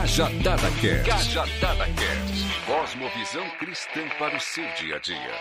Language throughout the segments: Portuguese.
Cajadada Cast. Cajadada Cast. Cosmovisão cristã para o seu dia a dia.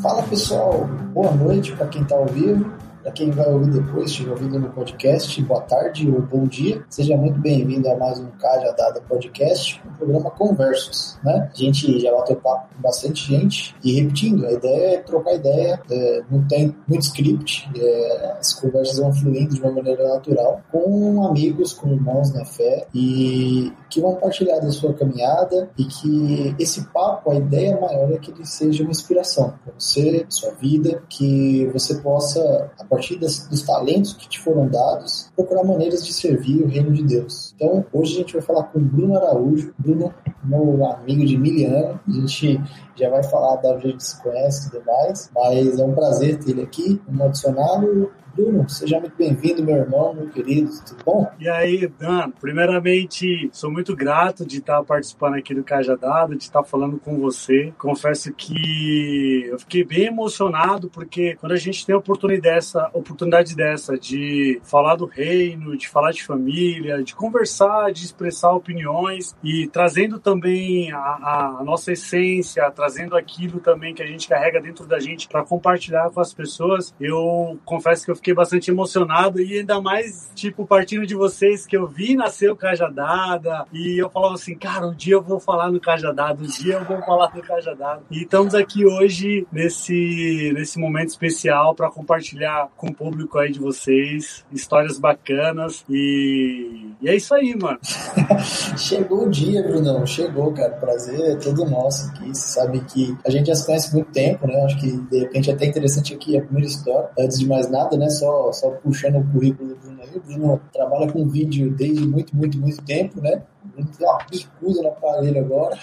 Fala pessoal, boa noite para quem está ao vivo. Para quem vai ouvir depois, estiver ouvindo no podcast, boa tarde ou bom dia. Seja muito bem-vindo a mais um Caja Dada Podcast, um programa Conversos, né? A gente já bateu papo com bastante gente e repetindo, a ideia é trocar ideia, é, não tem muito script, é, as conversas vão fluindo de uma maneira natural com amigos, com irmãos na fé e que vão partilhar da sua caminhada e que esse papo, a ideia maior é que ele seja uma inspiração para você, sua vida, que você possa a partir das, dos talentos que te foram dados, procurar maneiras de servir o reino de Deus. Então, hoje a gente vai falar com Bruno Araújo. Bruno, meu amigo de mil anos. A gente já vai falar da onde a gente se conhece e tudo mais, mas é um prazer ter ele aqui. Vamos adicioná-lo Bruno, seja muito bem-vindo, meu irmão, meu querido, tudo bom? E aí, Dan, primeiramente, sou muito grato de estar participando aqui do Cajadado, de estar falando com você. Confesso que eu fiquei bem emocionado, porque quando a gente tem oportunidade dessa, oportunidade dessa de falar do reino, de falar de família, de conversar, de expressar opiniões e trazendo também a, a nossa essência, trazendo aquilo também que a gente carrega dentro da gente para compartilhar com as pessoas, eu confesso que eu fiquei bastante emocionado e ainda mais, tipo, partindo de vocês que eu vi nascer o Cajadada e eu falava assim, cara, um dia eu vou falar no Cajadada, um dia eu vou falar no Cajadada. E estamos aqui hoje nesse, nesse momento especial para compartilhar com o público aí de vocês histórias bacanas e, e é isso aí, mano. chegou o dia, Brunão, chegou, cara. Prazer é todo nosso aqui. Você sabe que a gente já se conhece muito tempo, né? Acho que de repente é até interessante aqui a primeira história. Antes de mais nada, né? Só, só puxando o currículo do Bruno aí. O Bruno trabalha com vídeo desde muito, muito, muito tempo, né? O Bruno tem uma bicuda no aparelho agora.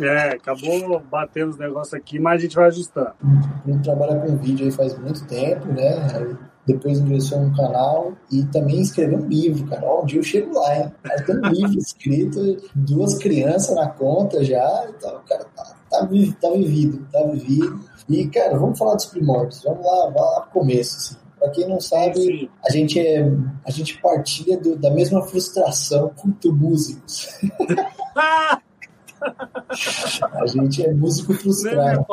É, acabou batendo os negócios aqui, mas a gente vai ajustar. O Bruno trabalha com vídeo aí faz muito tempo, né? Aí depois ingressou no canal e também escreveu um livro, cara. Ó, um dia eu chego lá, hein? Aí tem um livro escrito, duas crianças na conta já, então cara tá, tá, tá vivido, tá vivido. E, cara, vamos falar dos primórdios, vamos lá, vamos lá pro começo, assim. Pra quem não sabe, a gente, é, a gente partilha do, da mesma frustração quanto músicos. a gente é músico frustrado.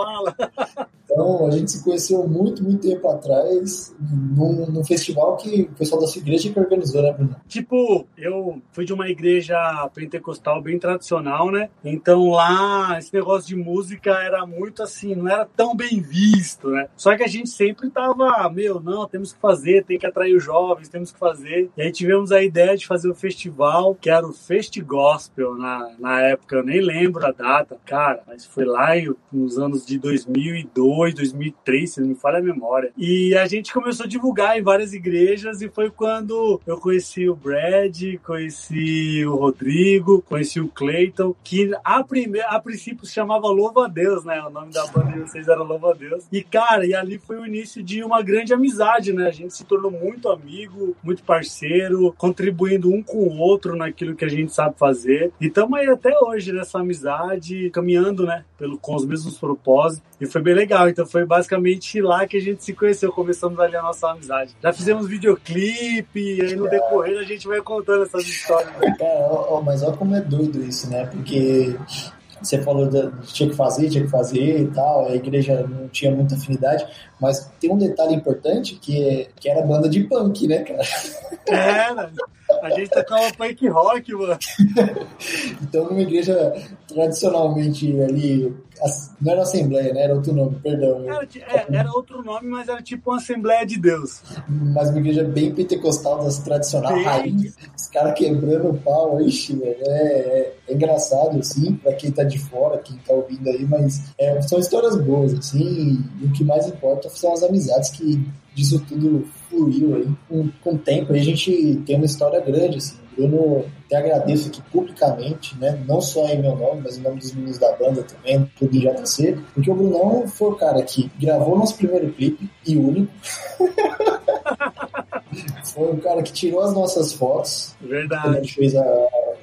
Então, a gente se conheceu muito, muito tempo atrás, num, num, festival que o pessoal da sua igreja que organizou, né, Bruno? Tipo, eu fui de uma igreja pentecostal bem tradicional, né? Então lá, esse negócio de música era muito assim, não era tão bem visto, né? Só que a gente sempre tava, meu, não, temos que fazer, tem que atrair os jovens, temos que fazer. E aí tivemos a ideia de fazer o um festival, que era o Fest Gospel na, na época, eu nem lembro a data, cara, mas foi lá nos anos de 2002 2002, 2003, se não me falha a memória. E a gente começou a divulgar em várias igrejas e foi quando eu conheci o Brad, conheci o Rodrigo, conheci o Clayton, que a, primeira, a princípio se chamava Louva a Deus, né? O nome da banda de vocês era Louva a Deus. E, cara, e ali foi o início de uma grande amizade, né? A gente se tornou muito amigo, muito parceiro, contribuindo um com o outro naquilo que a gente sabe fazer. E estamos aí até hoje nessa amizade, caminhando, né? Pelo, com os mesmos propósitos. E foi bem legal. Então foi basicamente lá que a gente se conheceu. Começamos ali a nossa amizade. Já fizemos videoclipe, e aí no decorrer a gente vai contando essas histórias. Né? Cara, ó, ó, mas olha como é doido isso, né? Porque você falou de tinha que fazer, tinha que fazer e tal, a igreja não tinha muita afinidade, mas tem um detalhe importante que, é, que era banda de punk, né, cara? Era, a gente tocava punk rock, mano. então, numa igreja tradicionalmente ali, não era Assembleia, né? Era outro nome, perdão. Era, é, era outro nome, mas era tipo uma Assembleia de Deus. Mas uma igreja bem pentecostal, das tradicional, raiz. Os caras quebrando o pau, ixi, velho. É, é, é, engraçado, assim, pra quem tá de fora, quem tá ouvindo aí, mas é, são histórias boas, assim, e o que mais importa são as amizades que disso tudo fluiu aí com, com o tempo. Aí a gente tem uma história grande, assim. Bruno, até agradeço aqui publicamente, né? Não só em meu nome, mas em nome dos meninos da banda também, tudo em JC, porque o Brunão foi o cara que gravou nosso primeiro clipe e único. foi o cara que tirou as nossas fotos. Verdade. A gente fez a,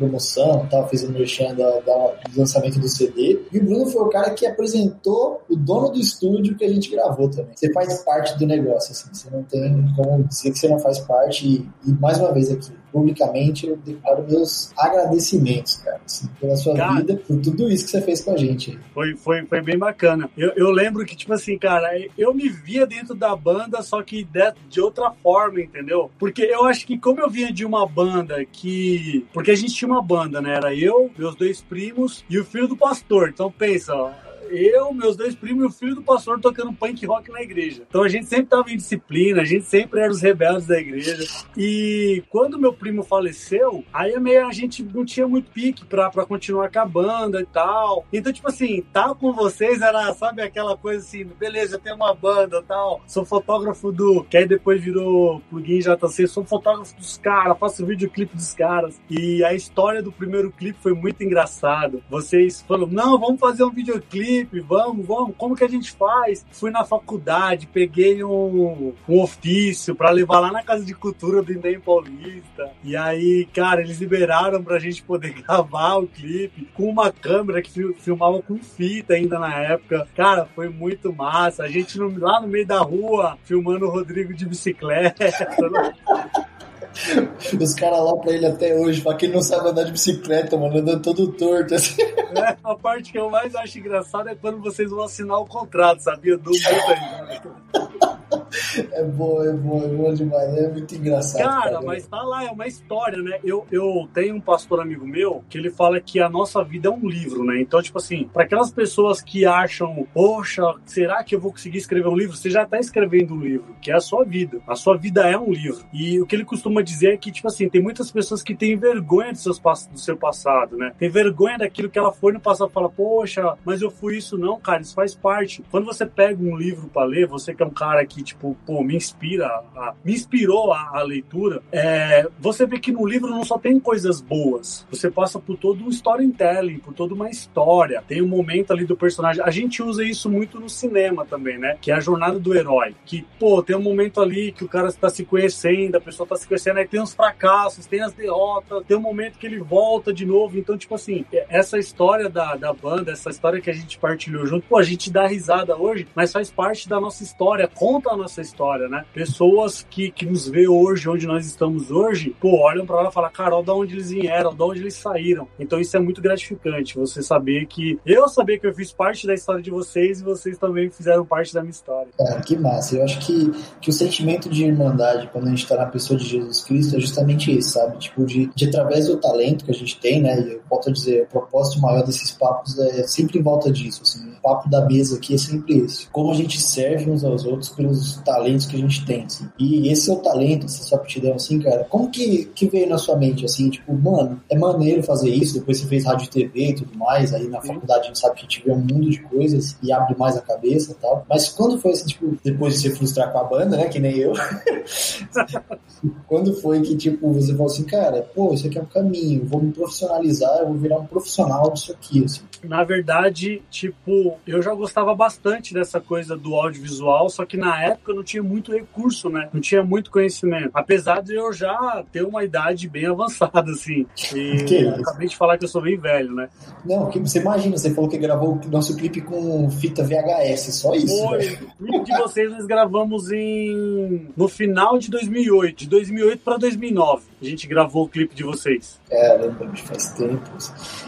promoção, tal, fez o merchan da, da, do lançamento do CD. E o Bruno foi o cara que apresentou o dono do estúdio que a gente gravou também. Você faz parte do negócio, assim, você não tem como dizer que você não faz parte. E, e mais uma vez aqui, publicamente, eu declaro meus agradecimentos, cara, assim, pela sua cara, vida, por tudo isso que você fez com a gente. Foi, foi, foi bem bacana. Eu, eu lembro que, tipo assim, cara, eu me via dentro da banda, só que de, de outra forma, entendeu? Porque eu acho que como eu vinha de uma banda que... Porque a gente tinha uma banda, né? Era eu, meus dois primos e o filho do pastor. Então pensa, ó, eu, meus dois primos e o filho do pastor tocando punk rock na igreja. Então a gente sempre tava em disciplina, a gente sempre era os rebeldes da igreja. E quando meu primo faleceu, aí meio a gente não tinha muito pique pra, pra continuar com a banda e tal. Então, tipo assim, tá com vocês era, sabe, aquela coisa assim, beleza, tenho uma banda tal, sou fotógrafo do. Que aí depois virou plugin JC, sou fotógrafo dos caras, faço videoclipe dos caras. E a história do primeiro clipe foi muito engraçado. Vocês falaram, não, vamos fazer um videoclipe vamos, vamos, como que a gente faz? Fui na faculdade, peguei um, um ofício para levar lá na Casa de Cultura do Indem Paulista. E aí, cara, eles liberaram pra gente poder gravar o clipe com uma câmera que filmava com fita ainda na época. Cara, foi muito massa. A gente lá no meio da rua, filmando o Rodrigo de bicicleta. Os caras lá pra ele até hoje, pra quem não sabe andar de bicicleta, mano, andando todo torto. Assim. É, a parte que eu mais acho engraçada é quando vocês vão assinar o contrato, sabia? Do muito ainda. É bom, é bom, é bom demais, é muito engraçado. Cara, cara, mas tá lá, é uma história, né? Eu, eu tenho um pastor amigo meu que ele fala que a nossa vida é um livro, né? Então, tipo assim, para aquelas pessoas que acham, poxa, será que eu vou conseguir escrever um livro? Você já tá escrevendo um livro, que é a sua vida. A sua vida é um livro. E o que ele costuma dizer é que, tipo assim, tem muitas pessoas que têm vergonha do, seus, do seu passado, né? Tem vergonha daquilo que ela foi no passado, fala, poxa, mas eu fui isso. Não, cara, isso faz parte. Quando você pega um livro para ler, você que é um cara que, tipo, pô, me inspira, a, me inspirou a, a leitura, é, você vê que no livro não só tem coisas boas, você passa por todo um storytelling, por toda uma história, tem um momento ali do personagem. A gente usa isso muito no cinema também, né? Que é a jornada do herói. Que, pô, tem um momento ali que o cara está se conhecendo, a pessoa está se conhecendo, aí tem os fracassos, tem as derrotas, tem um momento que ele volta de novo. Então, tipo assim, essa história da, da banda, essa história que a gente partilhou junto, pô, a gente dá risada hoje, mas faz parte da nossa história, conta a nossa história, né? Pessoas que, que nos vê hoje, onde nós estamos hoje, pô, olham para lá e falam, Carol, da onde eles vieram, da onde eles saíram. Então isso é muito gratificante, você saber que eu saber que eu fiz parte da história de vocês e vocês também fizeram parte da minha história. Cara, que massa. Eu acho que, que o sentimento de irmandade, quando a gente tá na pessoa de Jesus Cristo, é justamente isso, sabe? Tipo, de, de através do talento que a gente tem, né? E eu volto a dizer, o propósito maior desses papos é sempre em volta disso, assim. O papo da mesa aqui é sempre esse. Como a gente serve uns aos outros pelos talentos que a gente tem, assim. E esse seu talento, essa sua aptidão, assim, cara, como que, que veio na sua mente, assim, tipo, mano, é maneiro fazer isso, depois você fez rádio e TV e tudo mais, aí na faculdade a gente sabe que a gente vê um mundo de coisas e abre mais a cabeça e tal. Mas quando foi, assim, tipo, depois de se frustrar com a banda, né, que nem eu, quando foi que, tipo, você falou assim, cara, pô, isso aqui é um caminho, vou me profissionalizar, eu vou virar um profissional disso aqui, assim. Na verdade, tipo, eu já gostava bastante dessa coisa do audiovisual, só que na época eu não tinha muito recurso, né? Não tinha muito conhecimento. Apesar de eu já ter uma idade bem avançada, assim. E que acabei de falar que eu sou bem velho, né? Não, que você imagina, você falou que gravou o nosso clipe com fita VHS, só isso. Foi. O clipe de vocês nós gravamos em no final de 2008, de 2008 para 2009. A gente gravou o clipe de vocês. É, lembro, faz tempo.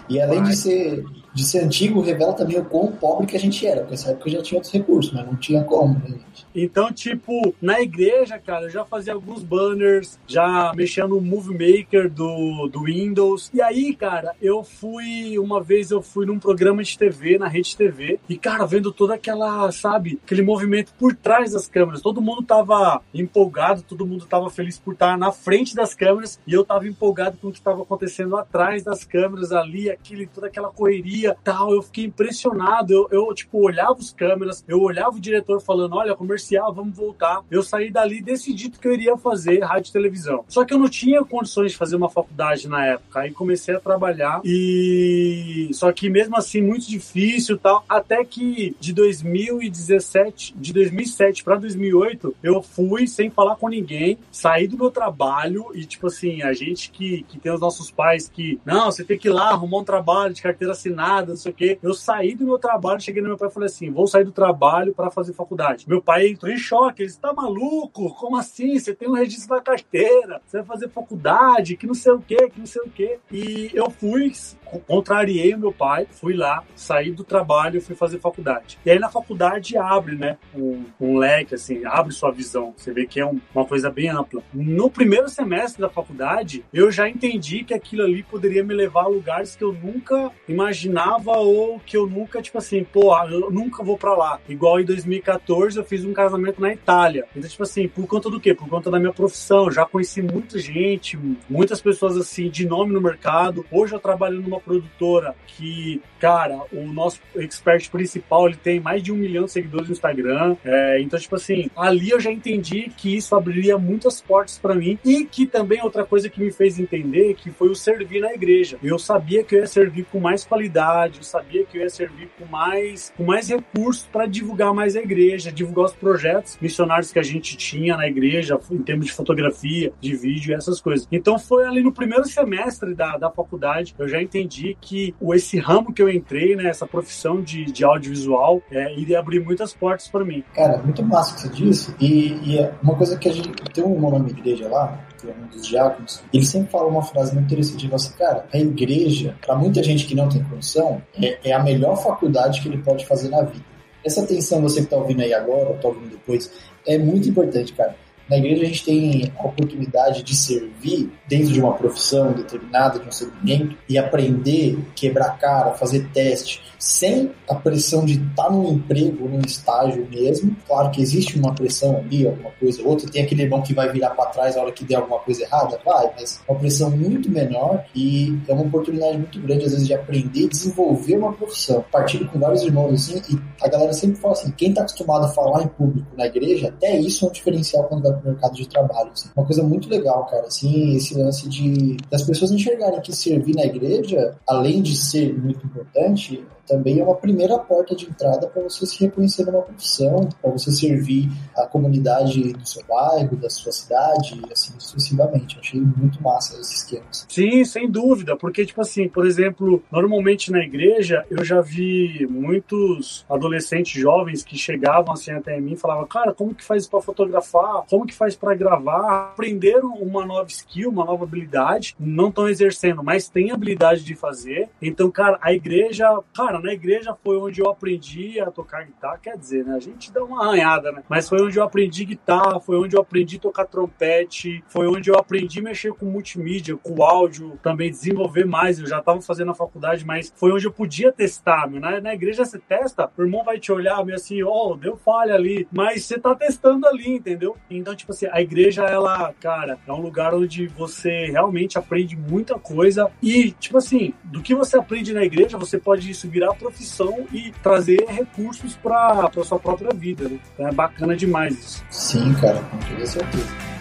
E além de ser de ser antigo revela também o quão pobre que a gente era, porque nessa época já tinha outros recursos, mas não tinha como, né, gente? Então, tipo, na igreja, cara, eu já fazia alguns banners, já mexia no Movie Maker do, do Windows. E aí, cara, eu fui, uma vez eu fui num programa de TV, na Rede TV, e, cara, vendo toda aquela, sabe, aquele movimento por trás das câmeras. Todo mundo tava empolgado, todo mundo tava feliz por estar na frente das câmeras, e eu tava empolgado com o que estava acontecendo atrás das câmeras ali, aquele, toda aquela correria tal. Eu fiquei impressionado. Eu, eu tipo, olhava os câmeras, eu olhava o diretor falando: olha, comercial, vamos voltar. Eu saí dali decidido que eu iria fazer rádio e televisão. Só que eu não tinha condições de fazer uma faculdade na época. Aí comecei a trabalhar e. Só que mesmo assim, muito difícil tal. Até que de 2017, de 2007 para 2008, eu fui sem falar com ninguém, saí do meu trabalho e, tipo assim, a gente que, que tem os nossos pais que, não, você tem que ir lá arrumar um trabalho de carteira assinada, não sei o quê. Eu saí do meu trabalho, cheguei no meu pai e falei assim: vou sair do trabalho para fazer faculdade. Meu pai entrou em choque, ele disse: tá maluco? Como assim? Você tem um registro na carteira, você vai fazer faculdade, que não sei o quê, que não sei o quê. E eu fui, contrariei o meu pai, fui lá, saí do trabalho fui fazer faculdade. E aí na faculdade abre, né, um, um leque, assim, abre sua visão. Você vê que é um, uma coisa bem ampla. No primeiro semestre da faculdade, eu já entendi que aquilo ali poderia me levar a lugares que eu nunca imaginava ou que eu nunca, tipo assim, pô, eu nunca vou para lá. Igual em 2014 eu fiz um casamento na Itália. Então, tipo assim, por conta do quê? Por conta da minha profissão. Já conheci muita gente, muitas pessoas assim de nome no mercado. Hoje eu trabalho numa produtora que, cara, o nosso expert principal ele tem mais de um milhão de seguidores no Instagram. É, então, tipo assim, ali eu já entendi que isso abriria muitas portas para mim e que também outra coisa que me fez entender que foi o servir na igreja. Eu sabia que eu ia servir com mais qualidade, eu sabia que eu ia servir com mais, com mais recursos para divulgar mais a igreja, divulgar os projetos missionários que a gente tinha na igreja, em termos de fotografia, de vídeo, essas coisas. Então foi ali no primeiro semestre da, da faculdade, eu já entendi que esse ramo que eu entrei, né, essa profissão de, de audiovisual, é, iria abrir muitas portas para mim. Cara, muito massa que você disse. E, e é uma coisa que a gente tem um nome de igreja lá, que é um dos diáconos, ele sempre fala uma frase muito interessante. Ele assim, cara, a igreja, para muita gente que não tem condição, é, é a melhor faculdade que ele pode fazer na vida. Essa atenção, você que está ouvindo aí agora, ou está ouvindo depois, é muito importante, cara. Na igreja a gente tem a oportunidade de servir dentro de uma profissão determinada, de um segmento, e aprender, quebrar cara, fazer teste, sem a pressão de estar tá num emprego, num estágio mesmo. Claro que existe uma pressão ali, alguma coisa ou outra. Tem aquele irmão que vai virar para trás na hora que der alguma coisa errada, vai, mas uma pressão muito menor e é uma oportunidade muito grande, às vezes, de aprender e desenvolver uma profissão. Partindo com vários irmãos assim, e a galera sempre fala assim: quem está acostumado a falar em público na igreja, até isso é um diferencial quando vai mercado de trabalho. Assim. Uma coisa muito legal, cara, assim, esse lance de das pessoas enxergarem que servir na igreja, além de ser muito importante, também é uma primeira porta de entrada para você se reconhecer numa profissão, para você servir a comunidade do seu bairro, da sua cidade, assim sucessivamente. Eu achei muito massa esse esquema. Sim, sem dúvida, porque, tipo assim, por exemplo, normalmente na igreja eu já vi muitos adolescentes jovens que chegavam assim até mim e falavam, cara, como que faz para fotografar? Como que faz para gravar? Aprenderam uma nova skill, uma nova habilidade, não estão exercendo, mas têm habilidade de fazer. Então, cara, a igreja, cara, na igreja foi onde eu aprendi a tocar guitarra, quer dizer, né? A gente dá uma arranhada, né? Mas foi onde eu aprendi guitarra, foi onde eu aprendi tocar trompete, foi onde eu aprendi mexer com multimídia, com áudio, também desenvolver mais. Eu já estava fazendo a faculdade, mas foi onde eu podia testar, meu. Na, na igreja você testa, o irmão vai te olhar meio assim, ó, oh, deu falha ali, mas você tá testando ali, entendeu? Então, tipo assim, a igreja, ela, cara, é um lugar onde você realmente aprende muita coisa e, tipo assim, do que você aprende na igreja, você pode isso virar profissão e trazer recursos para sua própria vida. Né? Então é bacana demais isso. Sim, cara, com toda certeza.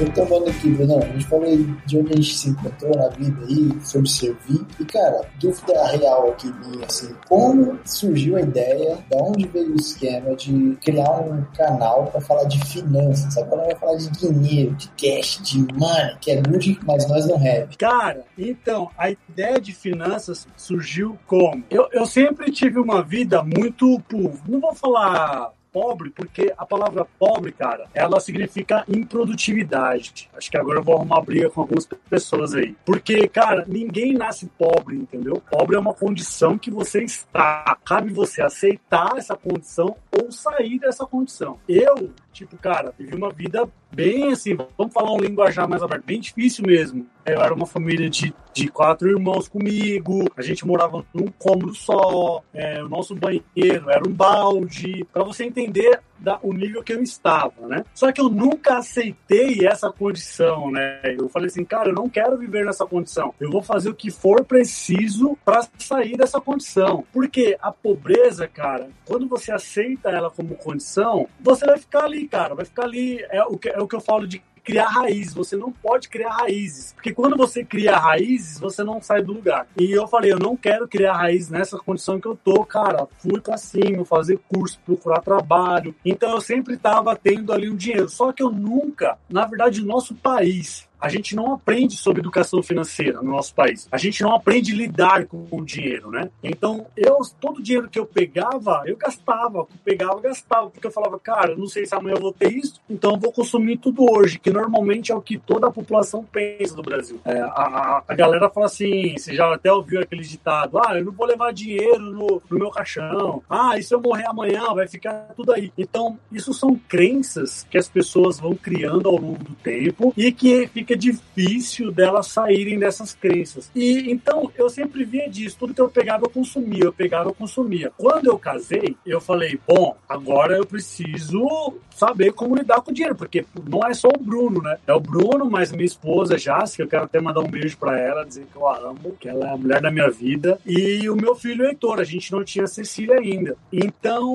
Retomando aqui, Bruno, a gente falou de onde a gente se encontrou na vida aí, sobre servir. E, cara, dúvida real aqui minha, assim, como surgiu a ideia, da onde veio o esquema de criar um canal para falar de finanças? Agora vai falar de dinheiro, de cash, de money, que é good, mas nós não have. Cara, então, a ideia de finanças surgiu como? Eu, eu sempre tive uma vida muito, não vou falar pobre, porque a palavra pobre, cara, ela significa improdutividade. Acho que agora eu vou arrumar briga com algumas pessoas aí. Porque, cara, ninguém nasce pobre, entendeu? Pobre é uma condição que você está. Cabe você aceitar essa condição ou sair dessa condição. Eu, tipo, cara, vivi uma vida bem assim, vamos falar um linguajar mais aberto, bem difícil mesmo. Eu era uma família de, de quatro irmãos comigo, a gente morava num cômodo só, é, o nosso banheiro era um balde. Para você entender da, o nível que eu estava, né? Só que eu nunca aceitei essa condição, né? Eu falei assim, cara, eu não quero viver nessa condição. Eu vou fazer o que for preciso para sair dessa condição. Porque a pobreza, cara, quando você aceita ela como condição, você vai ficar ali, cara, vai ficar ali. É o que, é o que eu falo de criar raízes, você não pode criar raízes. Porque quando você cria raízes, você não sai do lugar. E eu falei, eu não quero criar raízes nessa condição que eu tô, cara. Fui pra cima, fazer curso, procurar trabalho. Então eu sempre tava tendo ali um dinheiro. Só que eu nunca, na verdade, nosso país, a gente não aprende sobre educação financeira no nosso país. A gente não aprende lidar com o dinheiro, né? Então, eu, todo o dinheiro que eu pegava, eu gastava. Eu pegava, gastava. Porque eu falava, cara, não sei se amanhã eu vou ter isso, então eu vou consumir tudo hoje, que normalmente é o que toda a população pensa no Brasil. É, a, a, galera fala assim, você já até ouviu aquele ditado, ah, eu não vou levar dinheiro no, no meu caixão. Ah, e se eu morrer amanhã, vai ficar tudo aí. Então, isso são crenças que as pessoas vão criando ao longo do tempo e que fica fica difícil delas saírem dessas crenças. E então eu sempre via disso, tudo que eu pegava eu consumia, eu pegava eu consumia. Quando eu casei, eu falei, bom, agora eu preciso saber como lidar com o dinheiro, porque não é só o Bruno, né? É o Bruno, mas minha esposa Jássica, eu quero até mandar um beijo para ela, dizer que eu a amo, que ela é a mulher da minha vida, e o meu filho Heitor, a gente não tinha Cecília ainda. Então,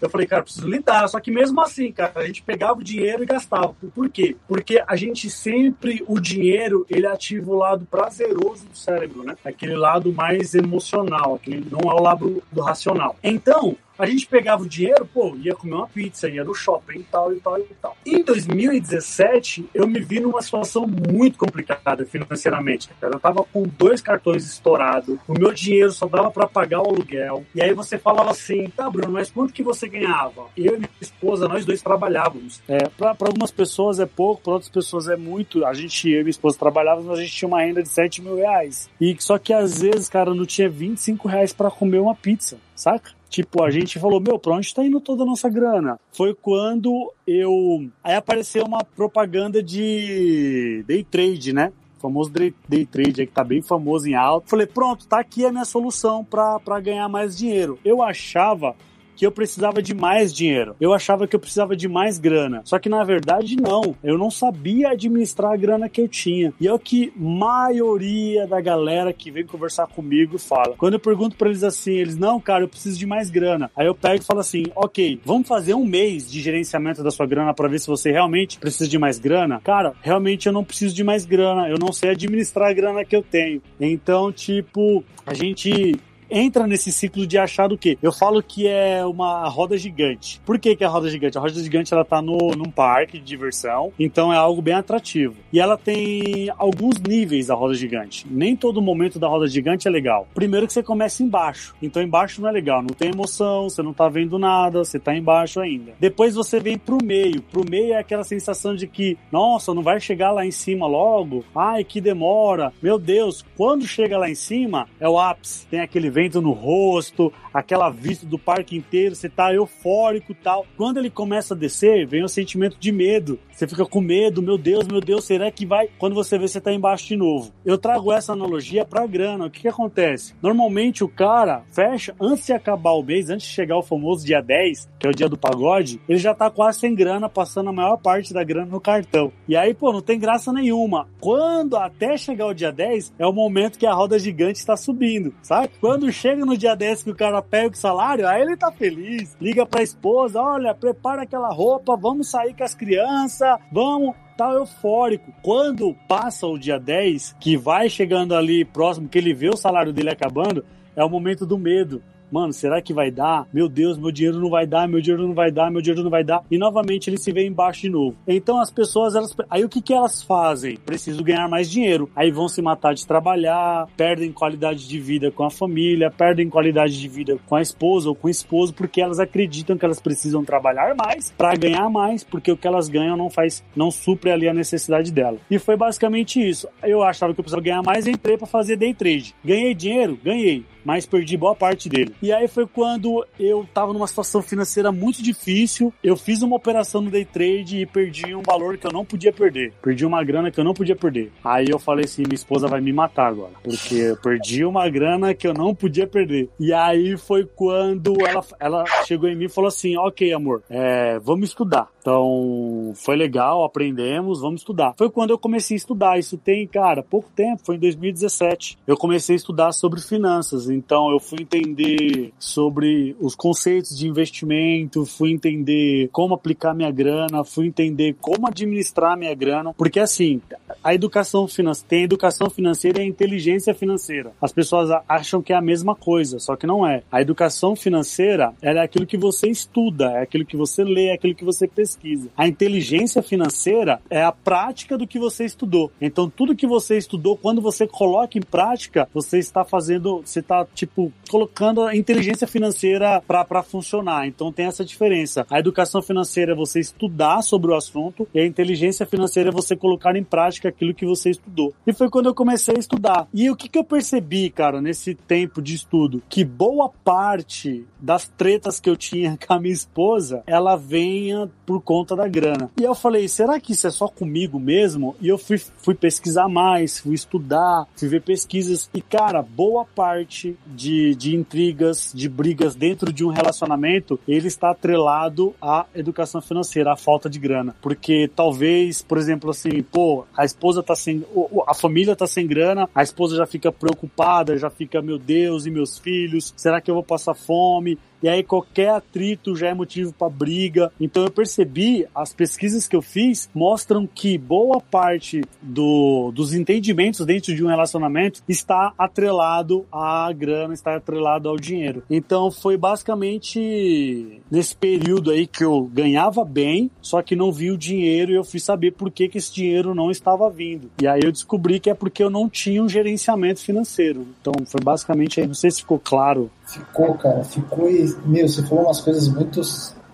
eu falei, cara, preciso lidar, só que mesmo assim, cara, a gente pegava o dinheiro e gastava. Por quê? Porque a gente sempre sempre o dinheiro ele ativa o lado prazeroso do cérebro, né? Aquele lado mais emocional, aquele não é o lado do racional. Então, a gente pegava o dinheiro, pô, ia comer uma pizza, ia no shopping tal, e tal, e tal. Em 2017, eu me vi numa situação muito complicada financeiramente. Eu tava com dois cartões estourados, o meu dinheiro só dava para pagar o aluguel. E aí você falava assim, tá, Bruno, mas quanto que você ganhava? Eu e minha esposa, nós dois trabalhávamos. É, para algumas pessoas é pouco, para outras pessoas é muito. A gente, eu e minha esposa trabalhávamos, mas a gente tinha uma renda de 7 mil reais. E só que às vezes, cara, não tinha 25 reais para comer uma pizza, saca? Tipo, a gente falou, meu, pra onde tá indo toda a nossa grana? Foi quando eu. Aí apareceu uma propaganda de day trade, né? O famoso day trade aí que tá bem famoso em alto. Falei, pronto, tá aqui a minha solução para ganhar mais dinheiro. Eu achava que eu precisava de mais dinheiro. Eu achava que eu precisava de mais grana. Só que na verdade não. Eu não sabia administrar a grana que eu tinha. E é o que maioria da galera que vem conversar comigo fala. Quando eu pergunto para eles assim, eles não, cara, eu preciso de mais grana. Aí eu pego e falo assim, ok, vamos fazer um mês de gerenciamento da sua grana para ver se você realmente precisa de mais grana. Cara, realmente eu não preciso de mais grana. Eu não sei administrar a grana que eu tenho. Então, tipo, a gente entra nesse ciclo de achar do quê? Eu falo que é uma roda gigante. Por que, que é a roda gigante? A roda gigante ela tá no, num parque de diversão, então é algo bem atrativo. E ela tem alguns níveis da roda gigante. Nem todo momento da roda gigante é legal. Primeiro que você começa embaixo. Então embaixo não é legal, não tem emoção, você não tá vendo nada, você tá embaixo ainda. Depois você vem pro meio. Pro meio é aquela sensação de que, nossa, não vai chegar lá em cima logo. Ai, que demora. Meu Deus, quando chega lá em cima, é o ápice. Tem aquele vento no rosto, aquela vista do parque inteiro, você tá eufórico tal. Quando ele começa a descer, vem o sentimento de medo. Você fica com medo, meu Deus, meu Deus, será que vai? Quando você vê, você tá embaixo de novo. Eu trago essa analogia pra grana. O que que acontece? Normalmente o cara fecha, antes de acabar o mês, antes de chegar o famoso dia 10, que é o dia do pagode, ele já tá quase sem grana, passando a maior parte da grana no cartão. E aí, pô, não tem graça nenhuma. Quando até chegar o dia 10, é o momento que a roda gigante está subindo, sabe? Quando chega no dia 10 que o cara pega o salário, aí ele tá feliz, liga pra esposa, olha, prepara aquela roupa, vamos sair com as crianças, vamos. Tá eufórico. Quando passa o dia 10, que vai chegando ali próximo, que ele vê o salário dele acabando, é o momento do medo mano, será que vai dar? Meu Deus, meu dinheiro não vai dar, meu dinheiro não vai dar, meu dinheiro não vai dar. E novamente ele se vê embaixo de novo. Então as pessoas, elas. Aí o que, que elas fazem? Preciso ganhar mais dinheiro. Aí vão se matar de trabalhar, perdem qualidade de vida com a família, perdem qualidade de vida com a esposa ou com o esposo, porque elas acreditam que elas precisam trabalhar mais para ganhar mais, porque o que elas ganham não faz, não supre ali a necessidade dela. E foi basicamente isso. Eu achava que eu precisava ganhar mais, entrei para fazer day trade. Ganhei dinheiro? Ganhei mas perdi boa parte dele. E aí foi quando eu tava numa situação financeira muito difícil, eu fiz uma operação no day trade e perdi um valor que eu não podia perder. Perdi uma grana que eu não podia perder. Aí eu falei assim, minha esposa vai me matar agora, porque eu perdi uma grana que eu não podia perder. E aí foi quando ela, ela chegou em mim e falou assim, ok amor, é, vamos estudar. Então, foi legal, aprendemos, vamos estudar. Foi quando eu comecei a estudar. Isso tem, cara, pouco tempo, foi em 2017. Eu comecei a estudar sobre finanças. Então, eu fui entender sobre os conceitos de investimento, fui entender como aplicar minha grana, fui entender como administrar minha grana. Porque, assim, a educação financeira tem a educação financeira e a inteligência financeira. As pessoas acham que é a mesma coisa, só que não é. A educação financeira é aquilo que você estuda, é aquilo que você lê, é aquilo que você pesquisa. A inteligência financeira é a prática do que você estudou. Então, tudo que você estudou, quando você coloca em prática, você está fazendo, você está, tipo, colocando a inteligência financeira para funcionar. Então, tem essa diferença. A educação financeira é você estudar sobre o assunto e a inteligência financeira é você colocar em prática aquilo que você estudou. E foi quando eu comecei a estudar. E o que, que eu percebi, cara, nesse tempo de estudo? Que boa parte das tretas que eu tinha com a minha esposa, ela venha por conta da grana. E eu falei, será que isso é só comigo mesmo? E eu fui, fui pesquisar mais, fui estudar, fui ver pesquisas. E, cara, boa parte de, de intrigas, de brigas dentro de um relacionamento, ele está atrelado à educação financeira, à falta de grana. Porque talvez, por exemplo, assim, pô, a esposa tá sem. A família tá sem grana, a esposa já fica preocupada, já fica, meu Deus, e meus filhos? Será que eu vou passar fome? E aí qualquer atrito já é motivo para briga. Então eu percebi, as pesquisas que eu fiz mostram que boa parte do, dos entendimentos dentro de um relacionamento está atrelado à grana, está atrelado ao dinheiro. Então foi basicamente nesse período aí que eu ganhava bem, só que não vi o dinheiro e eu fui saber por que, que esse dinheiro não estava vindo. E aí eu descobri que é porque eu não tinha um gerenciamento financeiro. Então foi basicamente aí, não sei se ficou claro Ficou, cara, ficou e, meu, você falou umas coisas muito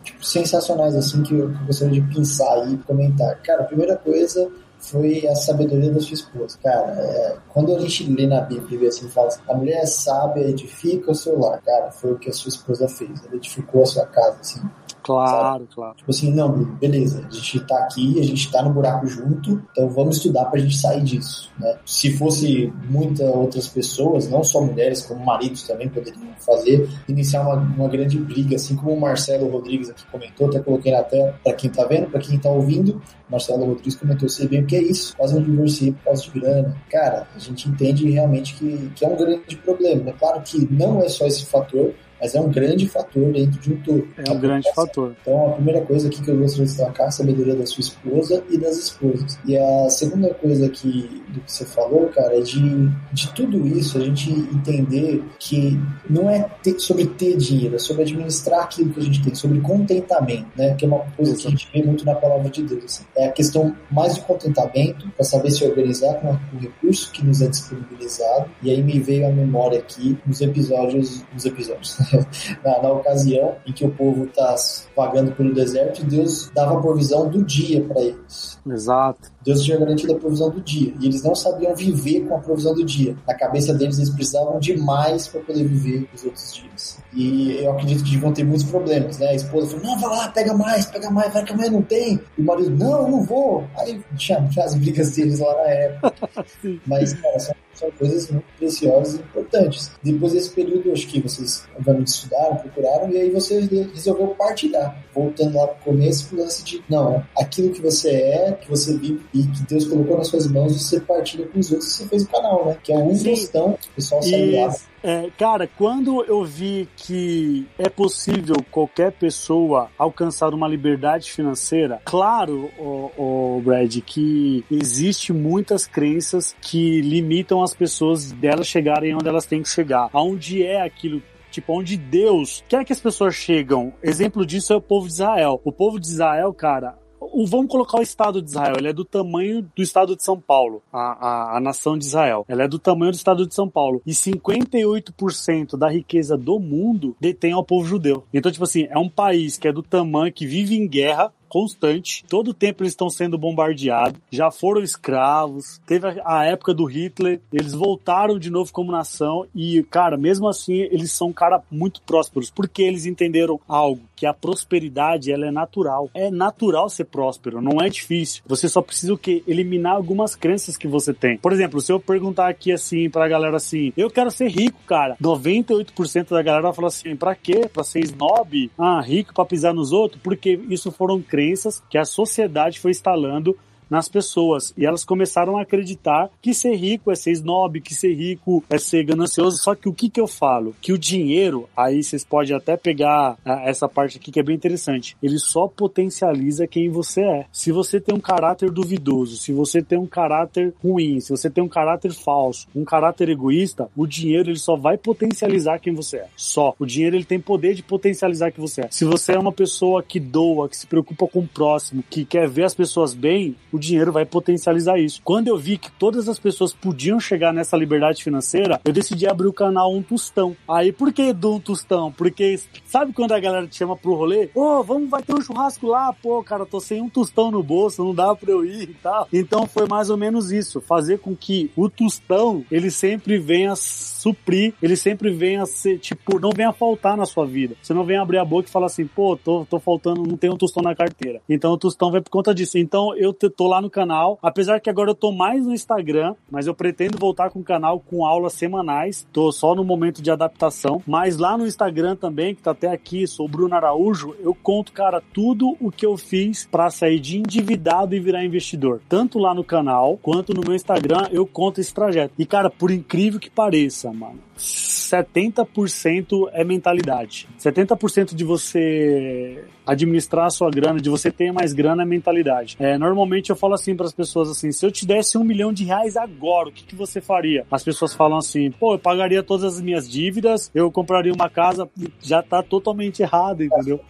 tipo, sensacionais, assim, que eu, gostaria de pensar e comentar. Cara, a primeira coisa foi a sabedoria da sua esposa. Cara, é, quando a gente lê na Bíblia assim fala, a mulher é sábia, edifica o seu lar. Cara, foi o que a sua esposa fez. Ela edificou a sua casa, assim. Claro, sabe? claro. Tipo assim, não, beleza, a gente tá aqui, a gente tá no buraco junto, então vamos estudar pra gente sair disso, né? Se fosse muitas outras pessoas, não só mulheres, como maridos também poderiam fazer, iniciar uma, uma grande briga, assim como o Marcelo Rodrigues aqui comentou, até coloquei na tela pra quem tá vendo, pra quem tá ouvindo, Marcelo Rodrigues comentou, sei bem o que é isso, quase um divorcio por causa de grana. Cara, a gente entende realmente que, que é um grande problema. É claro que não é só esse fator, mas é um grande fator dentro de um todo. É um grande fator. Então, a primeira coisa aqui que eu gostaria de destacar é a sabedoria da sua esposa e das esposas. E a segunda coisa que, do que você falou, cara, é de, de tudo isso a gente entender que não é ter, sobre ter dinheiro, é sobre administrar aquilo que a gente tem, sobre contentamento, né? Que é uma coisa que a gente vê muito na palavra de Deus. Assim. É a questão mais de contentamento, para saber se organizar com o recurso que nos é disponibilizado. E aí me veio a memória aqui nos episódios, nos episódios, na, na, ocasião em que o povo está vagando pelo deserto Deus dava a provisão do dia para eles. Exato. Deus tinha garantido a provisão do dia e eles não sabiam viver com a provisão do dia. Na cabeça deles, eles precisavam de mais para poder viver os outros dias. E eu acredito que deviam ter muitos problemas, né? A esposa falou: não, vai lá, pega mais, pega mais, vai que amanhã não tem. E o marido: não, eu não vou. Aí tinha, tinha as brigas deles lá na época. Mas, cara, são são coisas muito preciosas e importantes. Depois desse período, acho que vocês obviamente estudaram, procuraram, e aí você resolveu partilhar. Voltando lá para o começo, o lance de, não, aquilo que você é, que você vive e que Deus colocou nas suas mãos, você partilha com os outros, você fez o canal, né? Que é um postão, o pessoal sai lá é, cara, quando eu vi que é possível qualquer pessoa alcançar uma liberdade financeira, claro, o, o Brad, que existe muitas crenças que limitam as pessoas delas chegarem onde elas têm que chegar. Aonde é aquilo tipo, onde Deus quer que as pessoas chegam. Exemplo disso é o povo de Israel. O povo de Israel, cara, vamos colocar o Estado de Israel, ele é do tamanho do Estado de São Paulo, a, a, a nação de Israel. Ela é do tamanho do Estado de São Paulo. E 58% da riqueza do mundo detém ao povo judeu. Então, tipo assim, é um país que é do tamanho, que vive em guerra, constante. Todo tempo eles estão sendo bombardeados. Já foram escravos. Teve a época do Hitler. Eles voltaram de novo como nação. E, cara, mesmo assim, eles são, cara, muito prósperos. Porque eles entenderam algo. Que a prosperidade, ela é natural. É natural ser próspero. Não é difícil. Você só precisa o quê? Eliminar algumas crenças que você tem. Por exemplo, se eu perguntar aqui assim pra galera assim, eu quero ser rico, cara. 98% da galera vai falar assim, pra quê? Pra ser snob? Ah, rico pra pisar nos outros? Porque isso foram crenças crenças que a sociedade foi instalando nas pessoas. E elas começaram a acreditar que ser rico é ser snob, que ser rico é ser ganancioso. Só que o que, que eu falo? Que o dinheiro, aí vocês podem até pegar ah, essa parte aqui que é bem interessante, ele só potencializa quem você é. Se você tem um caráter duvidoso, se você tem um caráter ruim, se você tem um caráter falso, um caráter egoísta, o dinheiro ele só vai potencializar quem você é. Só. O dinheiro ele tem poder de potencializar quem você é. Se você é uma pessoa que doa, que se preocupa com o próximo, que quer ver as pessoas bem, o dinheiro vai potencializar isso. Quando eu vi que todas as pessoas podiam chegar nessa liberdade financeira, eu decidi abrir o canal Um Tostão. Aí, por que do Um Tostão? Porque sabe quando a galera te chama pro rolê? Ô, oh, vamos, vai ter um churrasco lá, pô, cara, tô sem um tostão no bolso, não dá pra eu ir e tal. Então foi mais ou menos isso, fazer com que o tostão, ele sempre venha suprir, ele sempre venha ser, tipo, não venha faltar na sua vida. Você não venha abrir a boca e falar assim, pô, tô, tô faltando, não tenho um tostão na carteira. Então o tostão vai por conta disso. Então eu tô tô lá no canal. Apesar que agora eu tô mais no Instagram, mas eu pretendo voltar com o canal com aulas semanais. Tô só no momento de adaptação. Mas lá no Instagram também, que tá até aqui, sou Bruno Araújo, eu conto, cara, tudo o que eu fiz para sair de endividado e virar investidor. Tanto lá no canal quanto no meu Instagram, eu conto esse trajeto. E, cara, por incrível que pareça, mano, 70% é mentalidade. 70% de você administrar a sua grana, de você ter mais grana é mentalidade. É, normalmente eu falo assim para as pessoas assim, se eu te desse um milhão de reais agora, o que, que você faria? As pessoas falam assim, pô, eu pagaria todas as minhas dívidas, eu compraria uma casa, já tá totalmente errado, entendeu?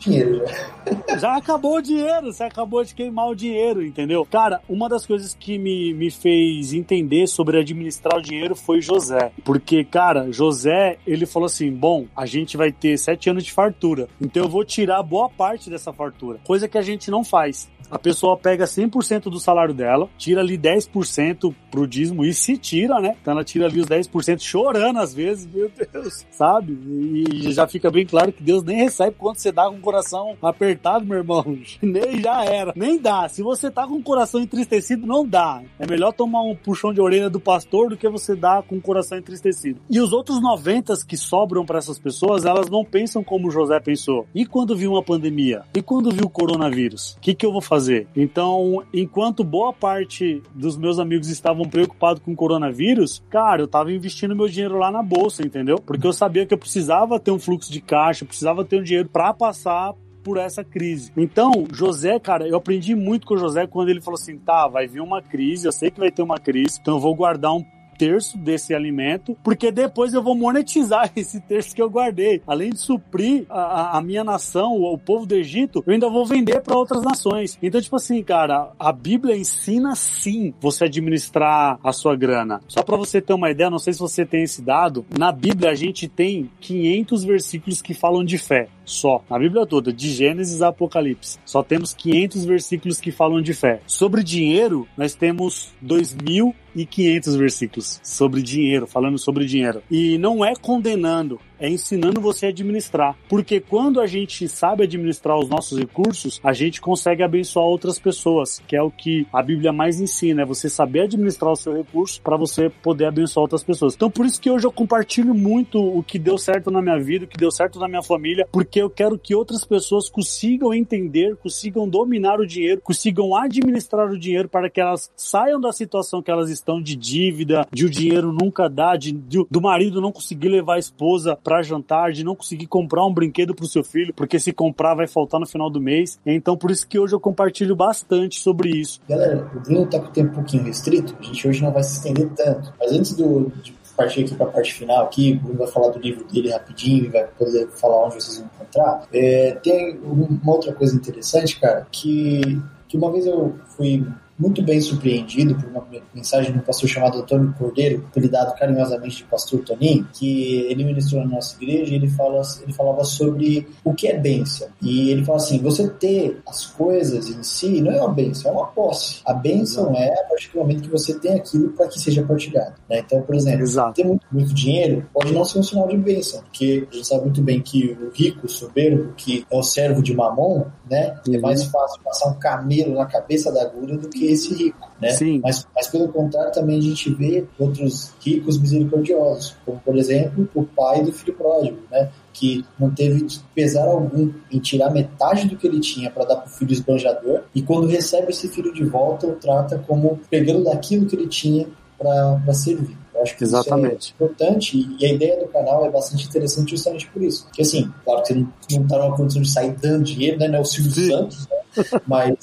Dinheiro, já. acabou o dinheiro, você acabou de queimar o dinheiro, entendeu? Cara, uma das coisas que me, me fez entender sobre administrar o dinheiro foi José. Porque, cara, José, ele falou assim, bom, a gente vai ter sete anos de fartura, então eu vou tirar boa parte dessa fartura, coisa que a gente não faz. A pessoa pega 100% do salário dela, tira ali 10% pro dízimo e se tira, né? Então ela tira ali os 10% chorando às vezes, meu Deus, sabe? E já fica bem claro que Deus nem recebe quando você dá com o coração apertado, meu irmão. Nem já era. Nem dá. Se você tá com o coração entristecido, não dá. É melhor tomar um puxão de orelha do pastor do que você dar com o coração entristecido. E os outros 90 que sobram para essas pessoas, elas não pensam como José pensou. E quando viu uma pandemia? E quando viu o coronavírus? O que, que eu vou fazer? Então, enquanto boa parte dos meus amigos estavam preocupados com o coronavírus, cara, eu tava investindo meu dinheiro lá na bolsa, entendeu? Porque eu sabia que eu precisava ter um fluxo de caixa, precisava ter um dinheiro para passar por essa crise. Então, José, cara, eu aprendi muito com o José quando ele falou assim: tá, vai vir uma crise, eu sei que vai ter uma crise, então eu vou guardar um terço desse alimento, porque depois eu vou monetizar esse terço que eu guardei. Além de suprir a, a minha nação, o, povo do Egito, eu ainda vou vender para outras nações. Então, tipo assim, cara, a Bíblia ensina sim você administrar a sua grana. Só para você ter uma ideia, não sei se você tem esse dado, na Bíblia a gente tem 500 versículos que falam de fé só, na Bíblia toda, de Gênesis a Apocalipse. Só temos 500 versículos que falam de fé. Sobre dinheiro, nós temos 2.500 versículos sobre dinheiro, falando sobre dinheiro. E não é condenando, é ensinando você a administrar. Porque quando a gente sabe administrar os nossos recursos, a gente consegue abençoar outras pessoas, que é o que a Bíblia mais ensina, é você saber administrar o seu recurso para você poder abençoar outras pessoas. Então por isso que hoje eu compartilho muito o que deu certo na minha vida, o que deu certo na minha família, porque eu quero que outras pessoas consigam entender, consigam dominar o dinheiro, consigam administrar o dinheiro para que elas saiam da situação que elas estão de dívida, de o dinheiro nunca dar, de, de do marido não conseguir levar a esposa para jantar, de não conseguir comprar um brinquedo para o seu filho, porque se comprar vai faltar no final do mês. Então, por isso que hoje eu compartilho bastante sobre isso. Galera, o Bruno tá com o tempo um pouquinho restrito, a gente hoje não vai se estender tanto. Mas antes do, de partir aqui para a parte final aqui, o Bruno vai falar do livro dele rapidinho vai poder falar onde vocês vão encontrar. É, tem uma outra coisa interessante, cara, que, que uma vez eu fui muito bem surpreendido por uma mensagem de um pastor chamado Antônio Cordeiro, apelidado carinhosamente de Pastor Toninho, que ele ministrou na nossa igreja e ele, fala, ele falava sobre o que é bênção. E ele fala assim: você ter as coisas em si não é uma bênção, é uma posse. A bênção é a partir do momento que você tem aquilo para que seja partilhado. Né? Então, por exemplo, Exato. ter muito, muito, dinheiro pode não ser um sinal de bênção, porque a gente sabe muito bem que o rico, o soberbo, que é o servo de mamon, né? É mais fácil passar um camelo na cabeça da agulha do que que esse rico, né? Sim. Mas, mas pelo contrário, também a gente vê outros ricos misericordiosos, como por exemplo o pai do filho pródigo, né? que não teve pesar algum em tirar metade do que ele tinha para dar para o filho esbanjador, e quando recebe esse filho de volta, o trata como pegando daquilo que ele tinha para servir. Eu acho que Exatamente. isso é importante e a ideia do canal é bastante interessante justamente por isso. Porque assim, claro que você não, não tá numa condição de sair dando dinheiro, né? Não é o Silvio Sim. Santos, né? Mas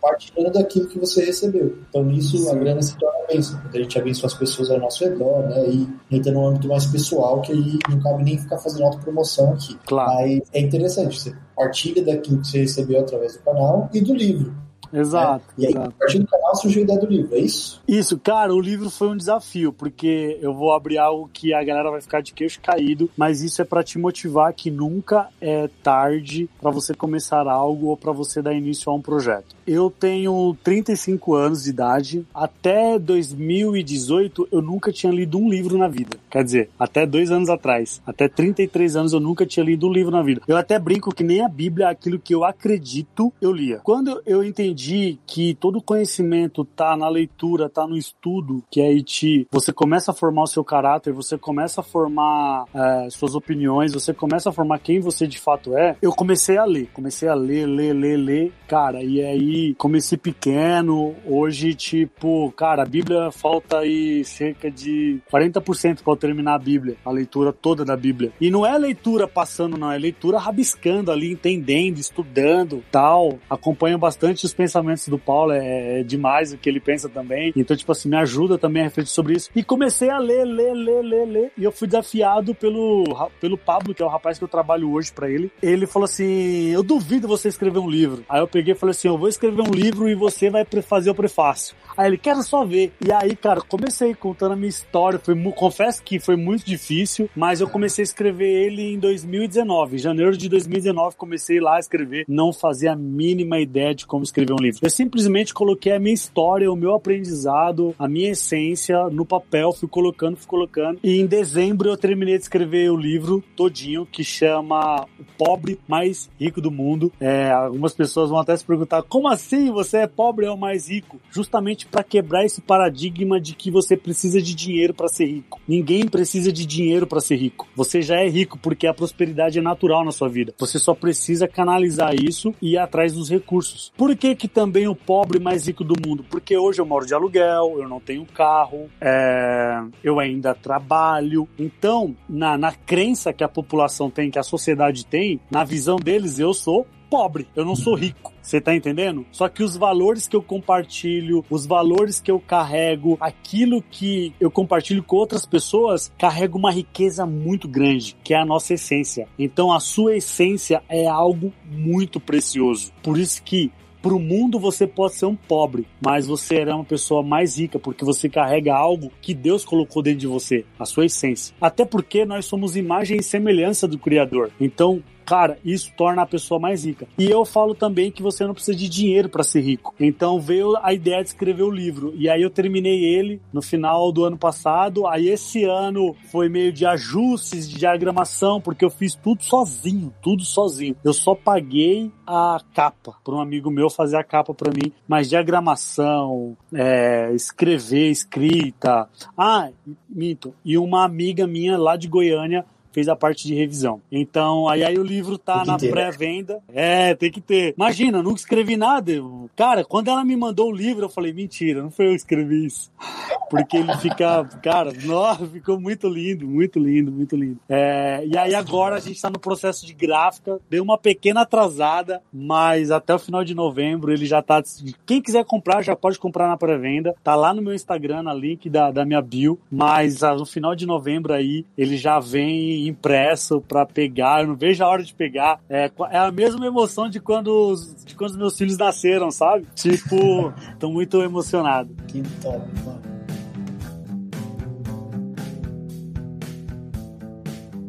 partilhando daquilo que você recebeu. Então nisso a grana se torna bênção, quando a gente abençoa as pessoas ao nosso redor, né? E entra num âmbito mais pessoal, que aí não cabe nem ficar fazendo autopromoção aqui. Claro. Mas é interessante, você partilha daquilo que você recebeu através do canal e do livro. Exato. né? E aí, exato. a partir do canal surgiu a ideia do livro, é isso? Isso, cara, o livro foi um desafio, porque eu vou abrir algo que a galera vai ficar de queixo caído, mas isso é pra te motivar que nunca é tarde pra você começar algo ou pra você dar início a um projeto. Eu tenho 35 anos de idade, até 2018 eu nunca tinha lido um livro na vida. Quer dizer, até dois anos atrás, até 33 anos eu nunca tinha lido um livro na vida. Eu até brinco que nem a Bíblia, aquilo que eu acredito, eu lia. Quando eu entendi que todo conhecimento tá na leitura, tá no estudo, que aí te, você começa a formar o seu caráter, você começa a formar é, suas opiniões, você começa a formar quem você de fato é, eu comecei a ler, comecei a ler, ler, ler, ler, cara, e aí comecei pequeno, hoje tipo, cara, a Bíblia falta aí cerca de 40% para eu terminar a Bíblia, a leitura toda da Bíblia. E não é leitura passando, não, é leitura rabiscando ali, entendendo, estudando, tal. Acompanho bastante os pensamentos do Paulo, é, é demais o que ele pensa também. Então, tipo assim, me ajuda também a refletir sobre isso. E comecei a ler, ler, ler, ler, ler. E eu fui desafiado pelo, pelo Pablo, que é o rapaz que eu trabalho hoje para ele. Ele falou assim: Eu duvido você escrever um livro. Aí eu peguei e falei assim: Eu vou escrever um livro e você vai fazer o prefácio. Aí ele, quero só ver. E aí, cara, comecei contando a minha história. Foi, confesso que foi muito difícil, mas eu comecei a escrever ele em 2019. Em janeiro de 2019, comecei lá a escrever. Não fazia a mínima ideia de como escrever um livro. Eu simplesmente coloquei a minha história, o meu aprendizado, a minha essência no papel, fui colocando, fui colocando. E em dezembro eu terminei de escrever o livro todinho, que chama O Pobre Mais Rico do Mundo. É, algumas pessoas vão até se perguntar, como assim você é pobre é o mais rico? Justamente para quebrar esse paradigma de que você precisa de dinheiro para ser rico. Ninguém precisa de dinheiro para ser rico. Você já é rico porque a prosperidade é natural na sua vida. Você só precisa canalizar isso e ir atrás dos recursos. Por que que também o pobre mais rico do mundo? Porque hoje eu moro de aluguel, eu não tenho carro, é, eu ainda trabalho. Então, na, na crença que a população tem, que a sociedade tem, na visão deles, eu sou pobre, eu não sou rico. Você tá entendendo? Só que os valores que eu compartilho, os valores que eu carrego, aquilo que eu compartilho com outras pessoas, carrega uma riqueza muito grande, que é a nossa essência. Então a sua essência é algo muito precioso. Por isso que para o mundo você pode ser um pobre, mas você é uma pessoa mais rica porque você carrega algo que Deus colocou dentro de você, a sua essência. Até porque nós somos imagem e semelhança do Criador. Então, Cara, isso torna a pessoa mais rica. E eu falo também que você não precisa de dinheiro para ser rico. Então veio a ideia de escrever o livro. E aí eu terminei ele no final do ano passado. Aí esse ano foi meio de ajustes, de diagramação, porque eu fiz tudo sozinho, tudo sozinho. Eu só paguei a capa para um amigo meu fazer a capa para mim, mas diagramação, é, escrever, escrita. Ah, minto. E uma amiga minha lá de Goiânia fez a parte de revisão. Então, aí, aí o livro tá na pré-venda. É, tem que ter. Imagina, nunca escrevi nada. Cara, quando ela me mandou o livro, eu falei, mentira, não foi eu que escrevi isso. Porque ele fica, cara, nossa, ficou muito lindo, muito lindo, muito lindo. É, e aí agora a gente tá no processo de gráfica, deu uma pequena atrasada, mas até o final de novembro ele já tá. Quem quiser comprar, já pode comprar na pré-venda. Tá lá no meu Instagram, na link da, da minha bio. Mas ah, no final de novembro aí, ele já vem impresso para pegar. Eu não vejo a hora de pegar. É, é a mesma emoção de quando, de quando os meus filhos nasceram, sabe? Tipo, tô muito emocionado. Que top, mano.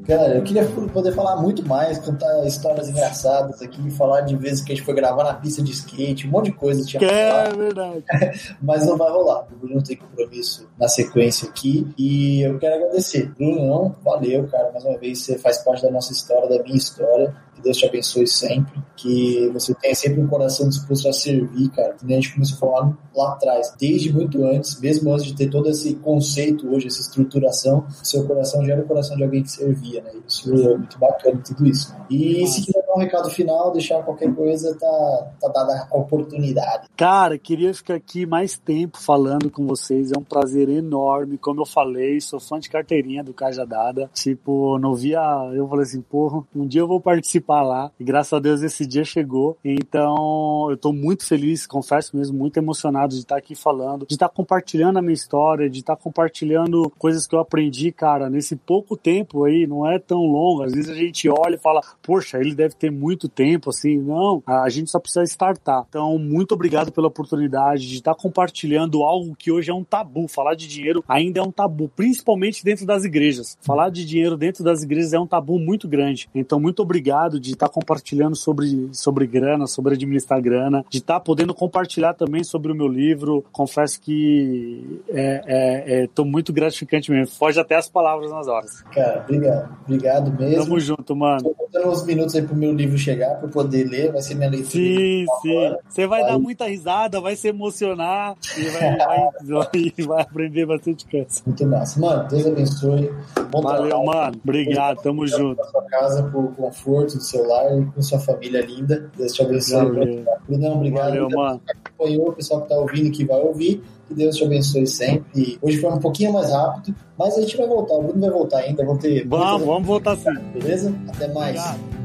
Cara, eu queria poder falar muito mais, contar histórias engraçadas aqui, falar de vezes que a gente foi gravar na pista de skate, um monte de coisa tinha que É verdade. Mas não vai rolar. O Bruno tem compromisso na sequência aqui. E eu quero agradecer. Bruno, não, valeu, cara. Mais uma vez, você faz parte da nossa história, da minha história. Deus te abençoe sempre. Que você tenha sempre um coração disposto a servir, cara. Que a gente começou a falar lá atrás. Desde muito antes, mesmo antes de ter todo esse conceito hoje, essa estruturação, seu coração já era o coração de alguém que servia, né? Isso é muito bacana, tudo isso. E se quiser dar um recado final, deixar qualquer coisa, tá, tá dada a oportunidade. Cara, queria ficar aqui mais tempo falando com vocês. É um prazer enorme. Como eu falei, sou fã de carteirinha do Cajadada. Tipo, não via. Eu falei assim, porra, um dia eu vou participar lá. E graças a Deus esse dia chegou. Então, eu tô muito feliz, confesso mesmo, muito emocionado de estar aqui falando, de estar compartilhando a minha história, de estar compartilhando coisas que eu aprendi, cara, nesse pouco tempo aí, não é tão longo. Às vezes a gente olha e fala, poxa, ele deve ter muito tempo, assim. Não, a gente só precisa startar. Então, muito obrigado pela oportunidade de estar compartilhando algo que hoje é um tabu. Falar de dinheiro ainda é um tabu, principalmente dentro das igrejas. Falar de dinheiro dentro das igrejas é um tabu muito grande. Então, muito obrigado de estar compartilhando sobre, sobre grana, sobre administrar grana, de estar podendo compartilhar também sobre o meu livro. Confesso que é, é, é muito gratificante mesmo. Foge até as palavras nas horas. Cara, obrigado. Obrigado mesmo. Tamo junto, mano. Tô contando uns minutos aí pro meu livro chegar para poder ler. Vai ser minha leitura. Sim, sim. Você vai dar muita risada, vai se emocionar e vai, vai, vai, aprender bastante coisa. Muito massa. Mano, Deus abençoe. Bom Valeu, trabalho. mano. Obrigado, tamo junto. Sua casa, por conforto seu lar e com sua família linda. Deus te abençoe. Valeu. Brunão, obrigado. Valeu, mano. Acompanhou, o pessoal que tá ouvindo que vai ouvir. Que Deus te abençoe sempre. Hoje foi um pouquinho mais rápido, mas a gente vai voltar. O Bruno vai voltar ainda. Vamos ter. Vamos, vamos voltar sim. Beleza? Até mais. Obrigado.